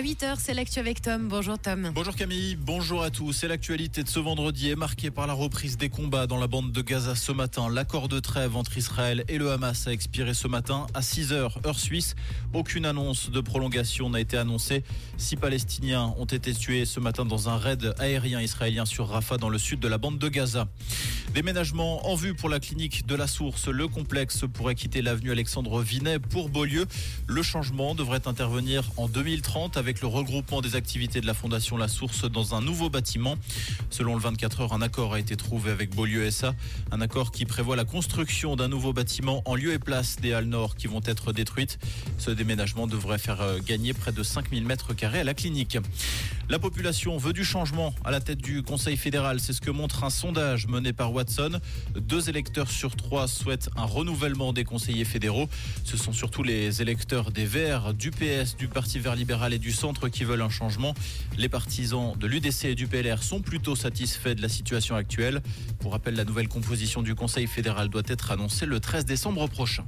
À 8h, c'est l'actu avec Tom. Bonjour Tom. Bonjour Camille, bonjour à tous. Et l'actualité de ce vendredi est marquée par la reprise des combats dans la bande de Gaza ce matin. L'accord de trêve entre Israël et le Hamas a expiré ce matin à 6h heure suisse. Aucune annonce de prolongation n'a été annoncée. Six Palestiniens ont été tués ce matin dans un raid aérien israélien sur Rafah dans le sud de la bande de Gaza. Déménagement en vue pour la clinique de la Source. Le complexe pourrait quitter l'avenue Alexandre Vinet pour Beaulieu. Le changement devrait intervenir en 2030 avec le regroupement des activités de la Fondation La Source dans un nouveau bâtiment. Selon le 24 heures, un accord a été trouvé avec Beaulieu SA. Un accord qui prévoit la construction d'un nouveau bâtiment en lieu et place des Halles Nord qui vont être détruites. Ce déménagement devrait faire euh, gagner près de 5000 mètres carrés à la clinique. La population veut du changement à la tête du Conseil fédéral. C'est ce que montre un sondage mené par Watson. Deux électeurs sur trois souhaitent un renouvellement des conseillers fédéraux. Ce sont surtout les électeurs des Verts, du PS, du Parti vert libéral et du Centre qui veulent un changement. Les partisans de l'UDC et du PLR sont plutôt satisfaits de la situation actuelle. Pour rappel, la nouvelle composition du Conseil fédéral doit être annoncée le 13 décembre prochain.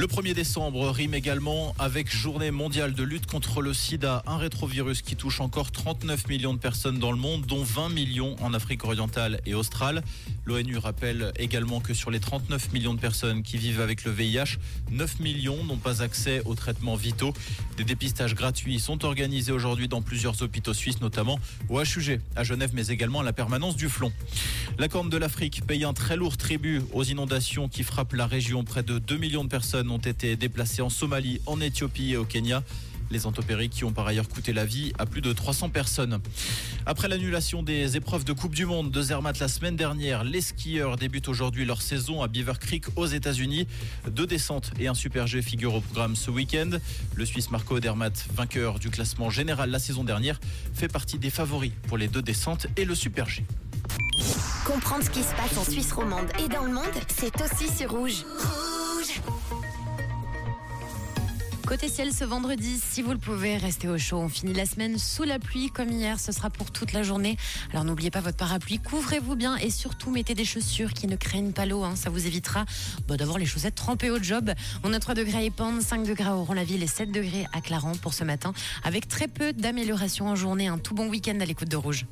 Le 1er décembre rime également avec journée mondiale de lutte contre le sida, un rétrovirus qui touche encore 39 millions de personnes dans le monde, dont 20 millions en Afrique orientale et australe. L'ONU rappelle également que sur les 39 millions de personnes qui vivent avec le VIH, 9 millions n'ont pas accès aux traitements vitaux. Des dépistages gratuits sont organisés aujourd'hui dans plusieurs hôpitaux suisses, notamment au HUG à Genève, mais également à la permanence du Flon. La Corne de l'Afrique paye un très lourd tribut aux inondations qui frappent la région. Près de 2 millions de personnes ont été déplacées en Somalie, en Éthiopie et au Kenya. Les intempéries qui ont par ailleurs coûté la vie à plus de 300 personnes. Après l'annulation des épreuves de Coupe du Monde de Zermatt la semaine dernière, les skieurs débutent aujourd'hui leur saison à Beaver Creek aux États-Unis. Deux descentes et un super G figurent au programme ce week-end. Le Suisse Marco Odermatt, vainqueur du classement général la saison dernière, fait partie des favoris pour les deux descentes et le super G. Comprendre ce qui se passe en Suisse romande et dans le monde, c'est aussi sur. Rouge Côté ciel ce vendredi, si vous le pouvez, restez au chaud. On finit la semaine sous la pluie comme hier, ce sera pour toute la journée. Alors n'oubliez pas votre parapluie, couvrez-vous bien et surtout mettez des chaussures qui ne craignent pas l'eau. Hein. Ça vous évitera bah, d'avoir les chaussettes trempées au job. On a 3 degrés à Épande, 5 degrés à Oron-la-Ville et 7 degrés à Clarence pour ce matin, avec très peu d'amélioration en journée. Un tout bon week-end à l'écoute de Rouge.